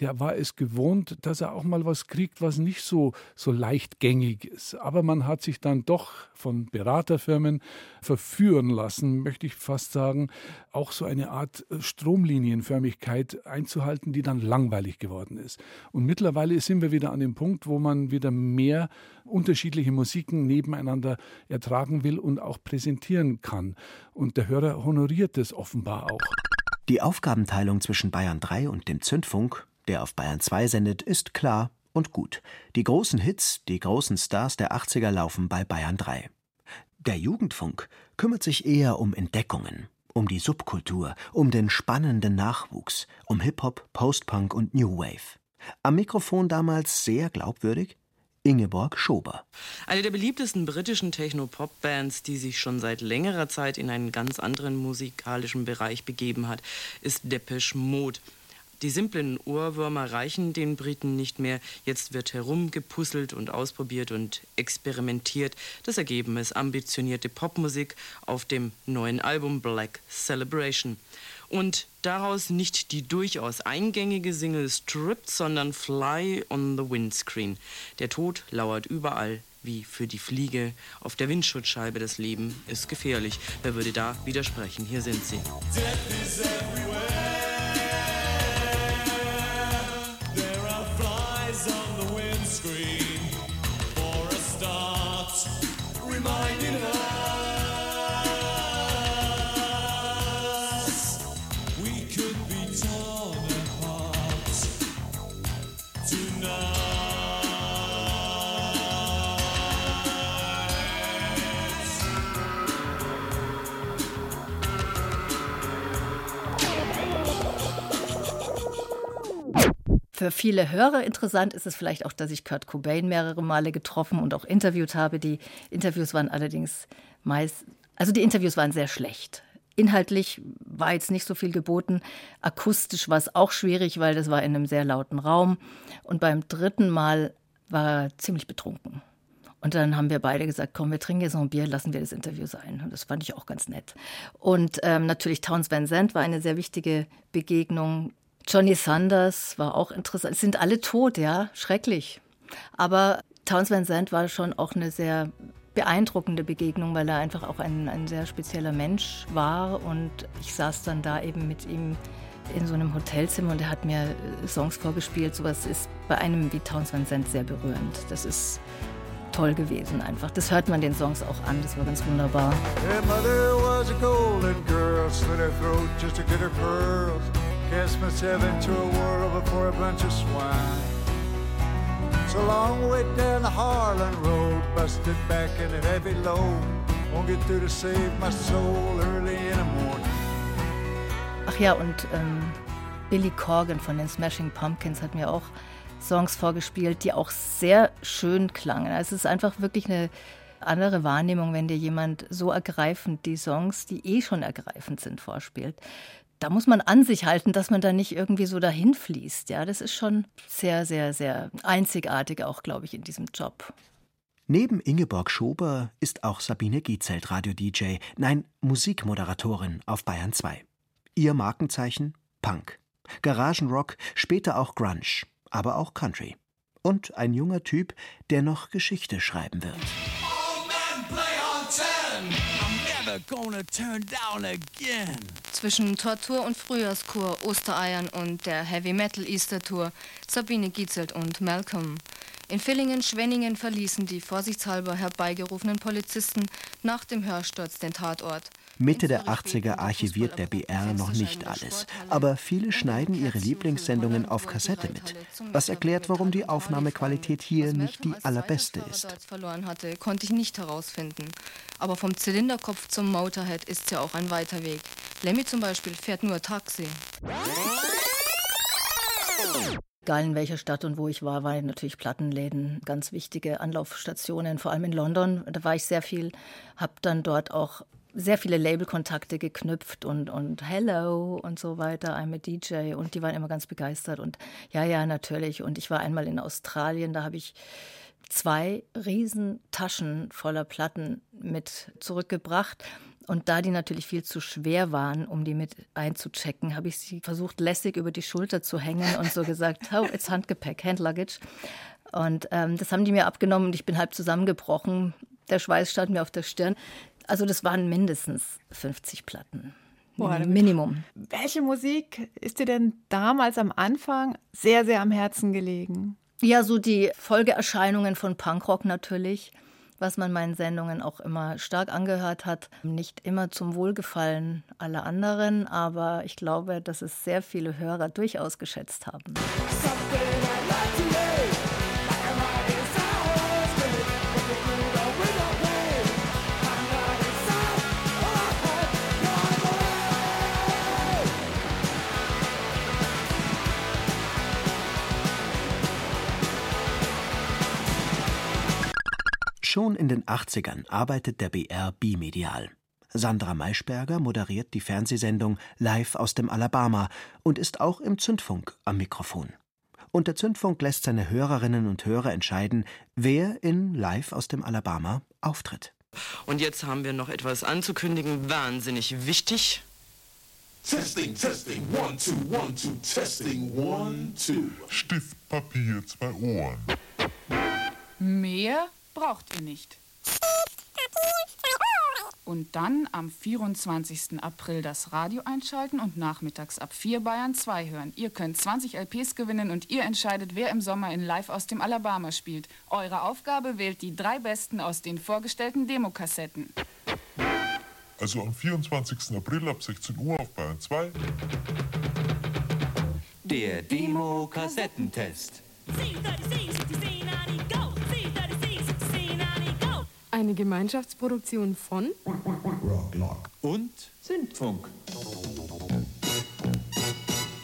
der war es gewohnt, dass er auch mal was kriegt, was nicht so, so leichtgängig ist. Aber man hat sich dann doch von Beraterfirmen verführen lassen, möchte ich fast sagen, auch so eine Art Stromlinienförmigkeit einzuhalten, die dann langweilig geworden ist. Und mittlerweile sind wir wieder an dem Punkt, wo man wieder mehr unterschiedliche Musiken nebeneinander ertragen will und auch präsentieren kann. Und der Hörer honoriert es offenbar auch. Die Aufgabenteilung zwischen Bayern 3 und dem Zündfunk der auf Bayern 2 sendet, ist klar und gut. Die großen Hits, die großen Stars der 80er laufen bei Bayern 3. Der Jugendfunk kümmert sich eher um Entdeckungen, um die Subkultur, um den spannenden Nachwuchs, um Hip-Hop, Post-Punk und New Wave. Am Mikrofon damals sehr glaubwürdig Ingeborg Schober. Eine der beliebtesten britischen Techno-Pop-Bands, die sich schon seit längerer Zeit in einen ganz anderen musikalischen Bereich begeben hat, ist Depeche Mode. Die simplen Ohrwürmer reichen den Briten nicht mehr. Jetzt wird herumgepuzzelt und ausprobiert und experimentiert. Das Ergebnis ambitionierte Popmusik auf dem neuen Album Black Celebration. Und daraus nicht die durchaus eingängige Single Stripped, sondern Fly on the Windscreen. Der Tod lauert überall, wie für die Fliege auf der Windschutzscheibe. Das Leben ist gefährlich. Wer würde da widersprechen? Hier sind sie. Death is everywhere. Für viele Hörer interessant ist es vielleicht auch, dass ich Kurt Cobain mehrere Male getroffen und auch interviewt habe. Die Interviews waren allerdings meist, also die Interviews waren sehr schlecht. Inhaltlich war jetzt nicht so viel geboten. Akustisch war es auch schwierig, weil das war in einem sehr lauten Raum. Und beim dritten Mal war er ziemlich betrunken. Und dann haben wir beide gesagt, komm, wir trinken jetzt noch ein Bier, lassen wir das Interview sein. Und das fand ich auch ganz nett. Und ähm, natürlich Towns Van Zandt war eine sehr wichtige Begegnung. Johnny Sanders war auch interessant. Es sind alle tot, ja, schrecklich. Aber Towns Van Zandt war schon auch eine sehr beeindruckende Begegnung, weil er einfach auch ein, ein sehr spezieller Mensch war. Und ich saß dann da eben mit ihm in so einem Hotelzimmer und er hat mir Songs vorgespielt. Sowas ist bei einem wie Towns Van Zandt sehr berührend. Das ist toll gewesen einfach. Das hört man den Songs auch an. Das war ganz wunderbar. Her Cast myself into a whirl before a bunch of swine. It's a long way down the Harlan Road, busted back in a heavy load. Won't get through to save my soul early in the morning. Ach ja, und ähm, Billy Corgan von den Smashing Pumpkins hat mir auch Songs vorgespielt, die auch sehr schön klangen. Also es ist einfach wirklich eine andere Wahrnehmung, wenn dir jemand so ergreifend die Songs, die eh schon ergreifend sind, vorspielt. Da muss man an sich halten, dass man da nicht irgendwie so dahin fließt. Ja, das ist schon sehr, sehr, sehr einzigartig auch, glaube ich, in diesem Job. Neben Ingeborg Schober ist auch Sabine Giezelt Radio-DJ, nein, Musikmoderatorin auf Bayern 2. Ihr Markenzeichen Punk. Garagenrock, später auch Grunge, aber auch Country. Und ein junger Typ, der noch Geschichte schreiben wird. Zwischen Tortur und Frühjahrskur, Ostereiern und der Heavy Metal Easter Tour Sabine Giezelt und Malcolm. In Villingen, Schwenningen verließen die vorsichtshalber herbeigerufenen Polizisten nach dem Hörsturz den Tatort. Mitte der 80er archiviert der BR noch nicht alles, aber viele schneiden ihre Lieblingssendungen auf Kassette mit, was erklärt, warum die Aufnahmequalität hier nicht die allerbeste ist. Verloren hatte, konnte ich nicht herausfinden. Aber vom Zylinderkopf zum Motorhead ist ja auch ein weiter Weg. Lemmy zum Beispiel fährt nur Taxi. Egal in welcher Stadt und wo ich war, waren natürlich Plattenläden ganz wichtige Anlaufstationen, vor allem in London. Da war ich sehr viel, habe dann dort auch sehr viele Labelkontakte geknüpft und, und Hello und so weiter, I'm a DJ und die waren immer ganz begeistert und ja, ja, natürlich. Und ich war einmal in Australien, da habe ich zwei riesen Taschen voller Platten mit zurückgebracht. Und da die natürlich viel zu schwer waren, um die mit einzuchecken, habe ich sie versucht, lässig über die Schulter zu hängen und so gesagt, oh, [laughs] it's Handgepäck, Handluggage. Und ähm, das haben die mir abgenommen und ich bin halb zusammengebrochen. Der Schweiß stand mir auf der Stirn. Also das waren mindestens 50 Platten. Boah, Minimum. Welche Musik ist dir denn damals am Anfang sehr, sehr am Herzen gelegen? Ja, so die Folgeerscheinungen von Punkrock natürlich, was man meinen Sendungen auch immer stark angehört hat. Nicht immer zum Wohlgefallen aller anderen, aber ich glaube, dass es sehr viele Hörer durchaus geschätzt haben. In den 80ern arbeitet der BR bimedial. Sandra Maischberger moderiert die Fernsehsendung Live aus dem Alabama und ist auch im Zündfunk am Mikrofon. Und der Zündfunk lässt seine Hörerinnen und Hörer entscheiden, wer in Live aus dem Alabama auftritt. Und jetzt haben wir noch etwas anzukündigen, wahnsinnig wichtig. Testing, testing, one, two, one, two, testing, one, two. Stift, Papier, zwei Ohren. Mehr braucht ihr nicht. Und dann am 24. April das Radio einschalten und nachmittags ab 4 Bayern 2 hören. Ihr könnt 20 LPs gewinnen und ihr entscheidet, wer im Sommer in Live aus dem Alabama spielt. Eure Aufgabe wählt die drei besten aus den vorgestellten Demokassetten. Also am 24. April ab 16 Uhr auf Bayern 2. Der Demo-Kassettentest. Eine Gemeinschaftsproduktion von Und Zündfunk.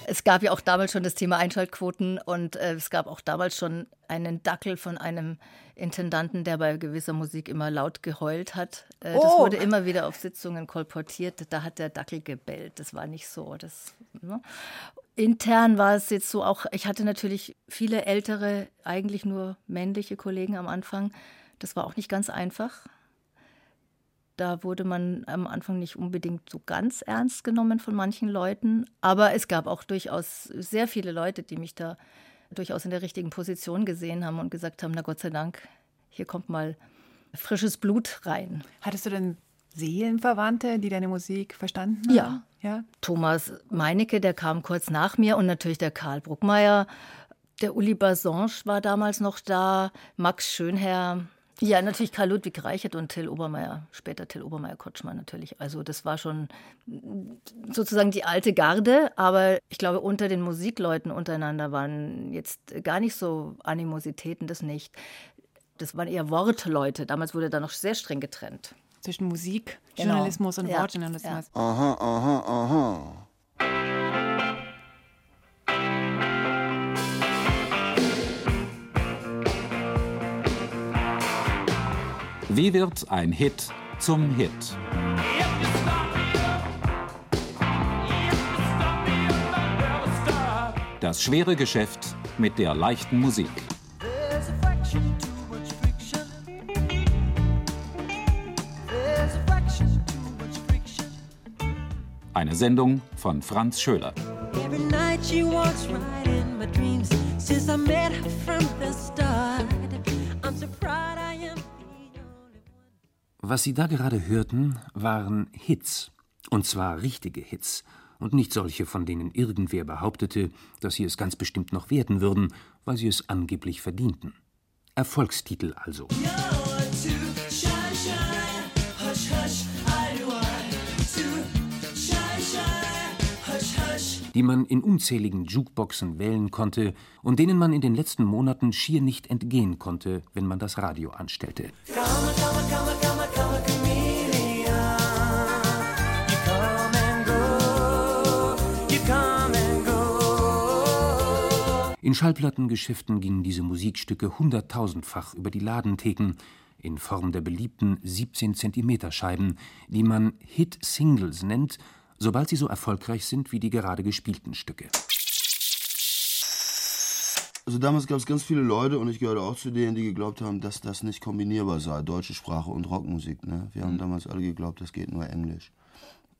Es gab ja auch damals schon das Thema Einschaltquoten und äh, es gab auch damals schon einen Dackel von einem Intendanten, der bei gewisser Musik immer laut geheult hat. Äh, das Oh. wurde immer wieder auf Sitzungen kolportiert. Da hat der Dackel gebellt. Das war nicht so. Das, ne? Intern war es jetzt so auch, ich hatte natürlich viele ältere, eigentlich nur männliche Kollegen am Anfang. Das war auch nicht ganz einfach. Da wurde man am Anfang nicht unbedingt so ganz ernst genommen von manchen Leuten. Aber es gab auch durchaus sehr viele Leute, die mich da durchaus in der richtigen Position gesehen haben und gesagt haben, na Gott sei Dank, hier kommt mal frisches Blut rein. Hattest du denn Seelenverwandte, die deine Musik verstanden haben? Ja. ja. Thomas Meinecke, der kam kurz nach mir und natürlich der Karl Bruckmeier. Der Uli Basange war damals noch da, Max Schönherr. Ja, natürlich Karl Ludwig Reichert und Till Obermeier, später Till Obermeier Kotschmann natürlich. Also das war schon sozusagen die alte Garde, aber ich glaube, unter den Musikleuten untereinander waren jetzt gar nicht so Animositäten, das nicht. Das waren eher Wortleute. Damals wurde da noch sehr streng getrennt. Zwischen Musik, Genau. Journalismus und Ja, Wortjournalismus. Aha, aha, aha. Wie wird ein Hit zum Hit? Das schwere Geschäft mit der leichten Musik. Eine Sendung von Franz Schöler. Every night she walks right in Was Sie da gerade hörten, waren Hits. Und zwar richtige Hits. Und nicht solche, von denen irgendwer behauptete, dass sie es ganz bestimmt noch werden würden, weil sie es angeblich verdienten. Erfolgstitel also. die man in unzähligen Jukeboxen wählen konnte und denen man in den letzten Monaten schier nicht entgehen konnte, wenn man das Radio anstellte. Come, come, come, In Schallplattengeschäften gingen diese Musikstücke hunderttausendfach über die Ladentheken in Form der beliebten 17 Zentimeter Scheiben, die man Hit-Singles nennt, sobald sie so erfolgreich sind wie die gerade gespielten Stücke. Also damals gab es ganz viele Leute und ich gehörte auch zu denen, die geglaubt haben, dass das nicht kombinierbar sei, deutsche Sprache und Rockmusik. Ne? Wir haben damals alle geglaubt, das geht nur Englisch.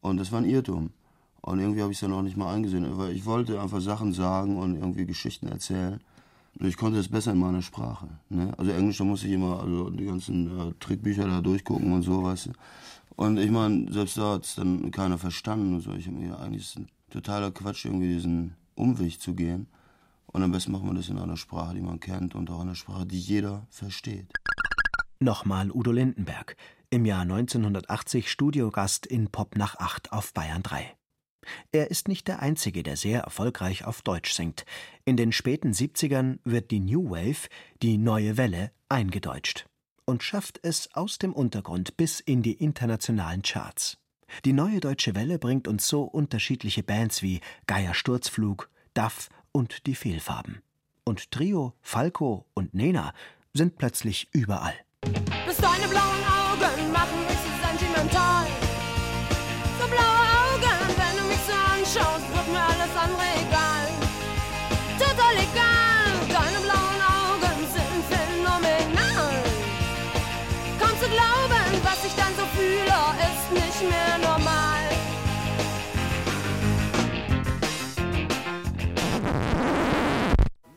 Und das war ein Irrtum. Und irgendwie habe ich es dann auch nicht mal eingesehen, weil ich wollte einfach Sachen sagen und irgendwie Geschichten erzählen. Und ich konnte es besser in meiner Sprache. Ne? Also Englisch, da musste ich immer also die ganzen äh, Trickbücher da durchgucken und so, weißt du. Und ich meine, selbst da hat es dann keiner verstanden und so. Ich habe mir eigentlich ist ein totaler Quatsch, irgendwie diesen Umweg zu gehen. Und am besten macht man das in einer Sprache, die man kennt und auch in einer Sprache, die jeder versteht. Nochmal Udo Lindenberg, im Jahr 1980 Studiogast in Pop nach 8 auf Bayern 3. Er ist nicht der Einzige, der sehr erfolgreich auf Deutsch singt. In den späten 70ern wird die New Wave, die neue Welle, eingedeutscht und schafft es aus dem Untergrund bis in die internationalen Charts. Die neue deutsche Welle bringt uns so unterschiedliche Bands wie Geier Sturzflug, Duff und die Fehlfarben. Und Trio, Falco und Nena sind plötzlich überall. Bis deine blauen Augen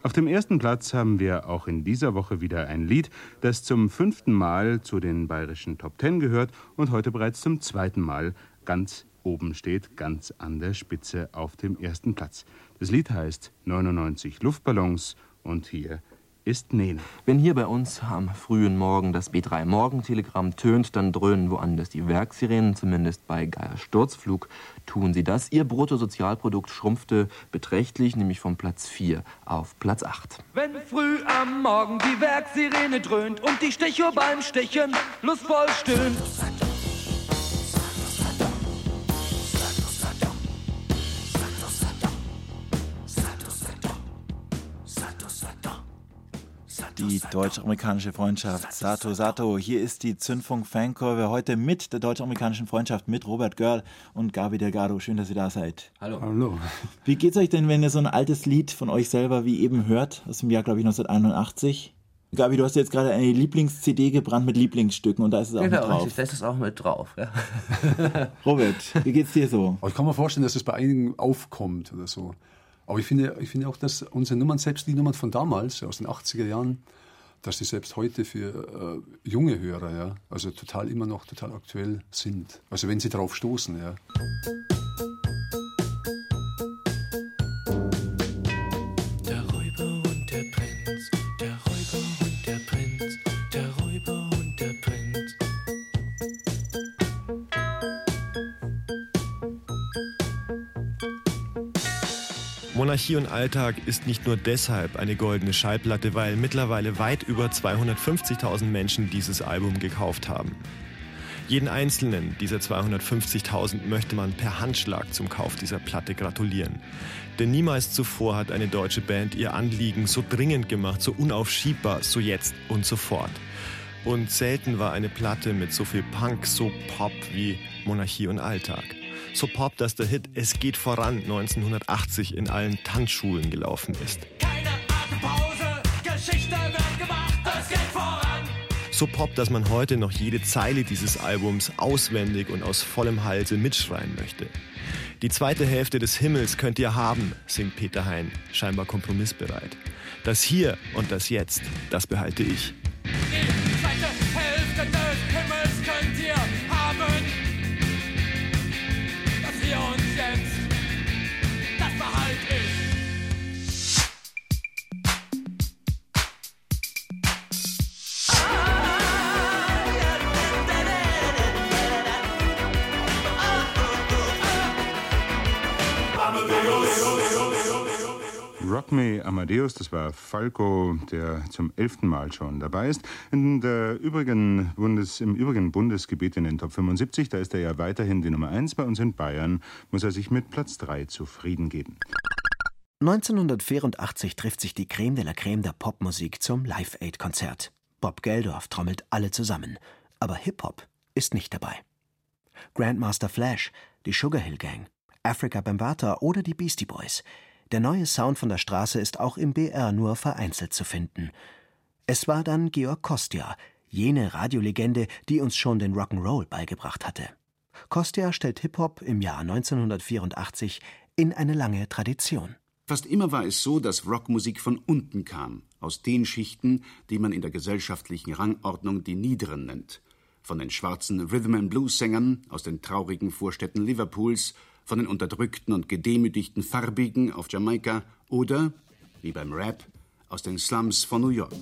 Auf dem ersten Platz haben wir auch in dieser Woche wieder ein Lied, das zum fünften Mal zu den bayerischen Top Ten gehört und heute bereits zum zweiten Mal ganz oben steht, ganz an der Spitze auf dem ersten Platz. Das Lied heißt 99 Luftballons und hier ist Nene. Wenn hier bei uns am frühen Morgen das B3 Morgentelegramm tönt, dann dröhnen woanders die Werksirenen, zumindest bei Geier Sturzflug tun sie das. Ihr Bruttosozialprodukt schrumpfte beträchtlich, nämlich von Platz 4 auf Platz 8. Wenn früh am Morgen die Werksirene dröhnt und die Stechuhr beim Stechen lustvoll stöhnt. Die deutsch-amerikanische Freundschaft. Sato, Sato, hier ist die Zündfunk-Fankurve heute mit der deutsch-amerikanischen Freundschaft mit Robert Görl und Gabi Delgado. Schön, dass ihr da seid. Hallo. Hallo. Wie geht's euch denn, wenn ihr so ein altes Lied von euch selber wie eben hört, aus dem Jahr, glaube ich, 1981? Gabi, du hast jetzt gerade eine Lieblings-CD gebrannt mit Lieblingsstücken und da ist es auch genau, mit drauf. richtig, da ist es auch mit drauf. Ja. Robert, wie geht's dir so? Ich kann mir vorstellen, dass es bei einigen aufkommt oder so. Aber ich finde, ich finde auch, dass unsere Nummern, selbst die Nummern von damals, aus den 80er Jahren, dass die selbst heute für äh, junge Hörer, ja, also total immer noch total aktuell sind. Also wenn sie drauf stoßen, ja. Monarchie und Alltag ist nicht nur deshalb eine goldene Schallplatte, weil mittlerweile weit über 250.000 Menschen dieses Album gekauft haben. Jeden einzelnen dieser 250.000 möchte man per Handschlag zum Kauf dieser Platte gratulieren. Denn niemals zuvor hat eine deutsche Band ihr Anliegen so dringend gemacht, so unaufschiebbar, so jetzt und sofort. Und selten war eine Platte mit so viel Punk so Pop wie Monarchie und Alltag. So Pop, dass der Hit Es geht voran 1980 in allen Tanzschulen gelaufen ist. Pause, Geschichte wird gemacht, es geht voran. So Pop, dass man heute noch jede Zeile dieses Albums auswendig und aus vollem Halse mitschreien möchte. Die zweite Hälfte des Himmels könnt ihr haben, singt Peter Hein, scheinbar kompromissbereit. Das Hier und das Jetzt, das behalte ich. Rock Me Amadeus, das war Falco, der zum elften Mal schon dabei ist. In der übrigen Bundes, Im übrigen Bundesgebiet in den Top 75, da ist er ja weiterhin die Nummer 1. Bei uns in Bayern muss er sich mit Platz 3 zufrieden geben. 1984 trifft sich die Creme de la Creme der Popmusik zum Live-Aid-Konzert. Bob Geldorf trommelt alle zusammen. Aber Hip-Hop ist nicht dabei. Grandmaster Flash, die Sugar Hill Gang, Africa Bambata oder die Beastie Boys. Der neue Sound von der Straße ist auch im BR nur vereinzelt zu finden. Es war dann Georg Kostja, jene Radiolegende, die uns schon den Rock'n'Roll beigebracht hatte. Kostja stellt Hip-Hop im Jahr 1984 in eine lange Tradition. Fast immer war es so, dass Rockmusik von unten kam, aus den Schichten, die man in der gesellschaftlichen Rangordnung die Niederen nennt. Von den schwarzen Rhythm-and-Blues-Sängern aus den traurigen Vorstädten Liverpools, von den unterdrückten und gedemütigten Farbigen auf Jamaika oder, wie beim Rap, aus den Slums von New York.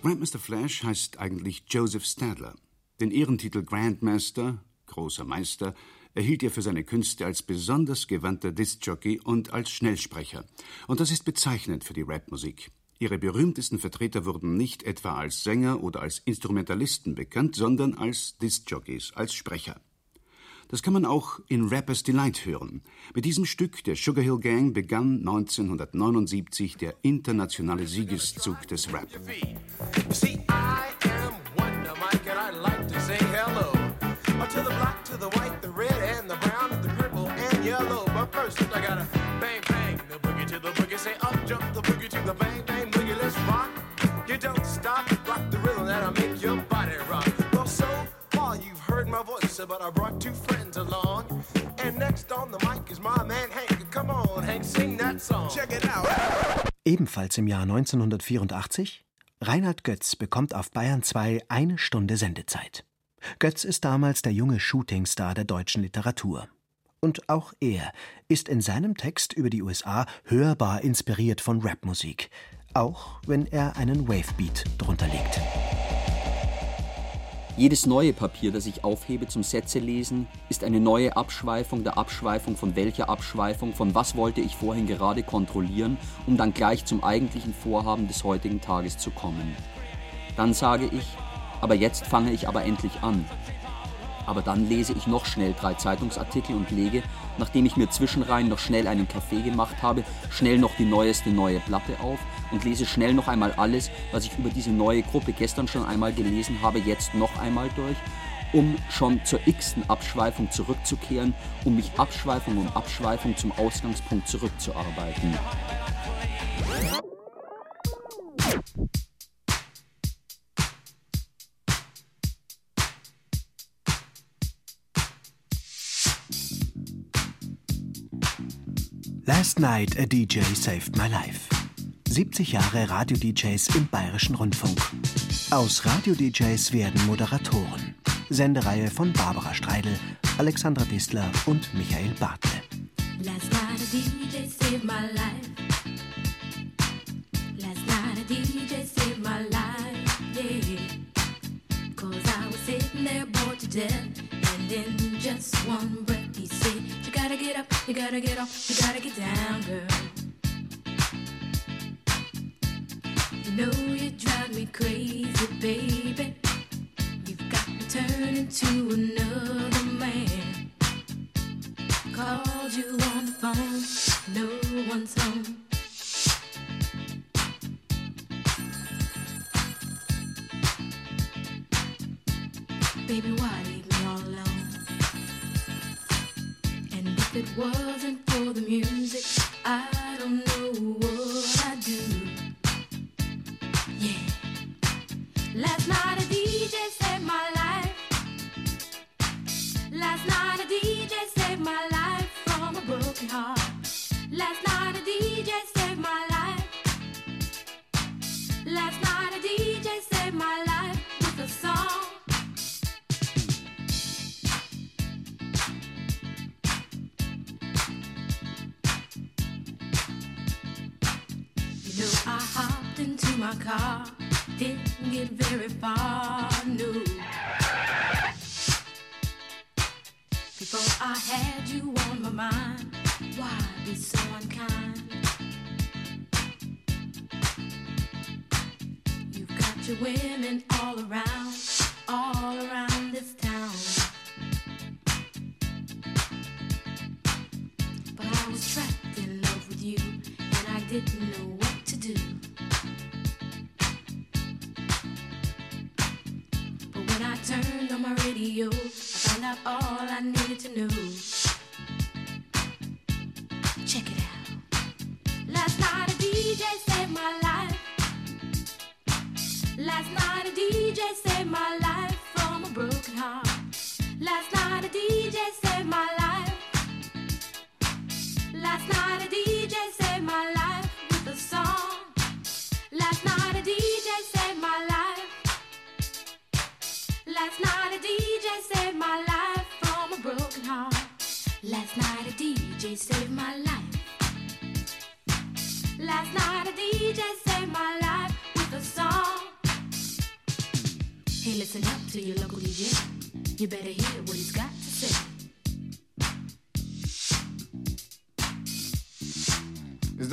Grandmaster Flash heißt eigentlich Joseph Stadler. Den Ehrentitel Grandmaster, großer Meister, erhielt er für seine Künste als besonders gewandter Diskjockey und als Schnellsprecher. Und das ist bezeichnend für die Rapmusik. Ihre berühmtesten Vertreter wurden nicht etwa als Sänger oder als Instrumentalisten bekannt, sondern als Discjockeys, als Sprecher. Das kann man auch in Rappers Delight hören. Mit diesem Stück der Sugar Hill Gang begann 1979 der internationale Siegeszug des Rap. But I brought two friends along. And next on the mic is my man Hank. Come on, Hank, sing that song. Check it out. Ebenfalls im Jahr 1984 Reinhard Götz bekommt auf Bayern 2 eine Stunde Sendezeit. Götz ist damals der junge Shootingstar der deutschen Literatur. Und auch er ist in seinem Text über die USA hörbar inspiriert von Rapmusik, auch wenn er einen Wavebeat drunter legt. Jedes neue Papier, das ich aufhebe zum Sätze lesen, ist eine neue Abschweifung der Abschweifung von welcher Abschweifung, von was wollte ich vorhin gerade kontrollieren, um dann gleich zum eigentlichen Vorhaben des heutigen Tages zu kommen. Dann sage ich, aber jetzt fange ich aber endlich an. Aber dann lese ich noch schnell drei Zeitungsartikel und lege, nachdem ich mir zwischenrein noch schnell einen Kaffee gemacht habe, schnell noch die neueste neue Platte auf und lese schnell noch einmal alles, was ich über diese neue Gruppe gestern schon einmal gelesen habe, jetzt noch einmal durch, um schon zur x-ten Abschweifung zurückzukehren, um mich Abschweifung um Abschweifung zum Ausgangspunkt zurückzuarbeiten. Last Night a DJ Saved My Life. 70 Jahre Radio-DJs im Bayerischen Rundfunk. Aus Radio-DJs werden Moderatoren. Sendereihe von Barbara Streidel, Alexandra Distler und Michael Bartle. Last night a DJ saved my life. Last night a DJ saved my life, yeah. Cause I was sitting there bored to death. And in just one breath he said, You gotta get up, you gotta get off, you gotta get down, girl. You know you drive me crazy, baby. You've got me turning to another man. Called you on the phone, no one's home. Baby, why if it wasn't for the music, I don't know what I'd do. Yeah. Last night a DJ saved my life. Last night a DJ saved my life my car, didn't get very far, no. Before I had you on my mind, why be so unkind? You've got your women all around,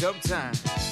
dumb time.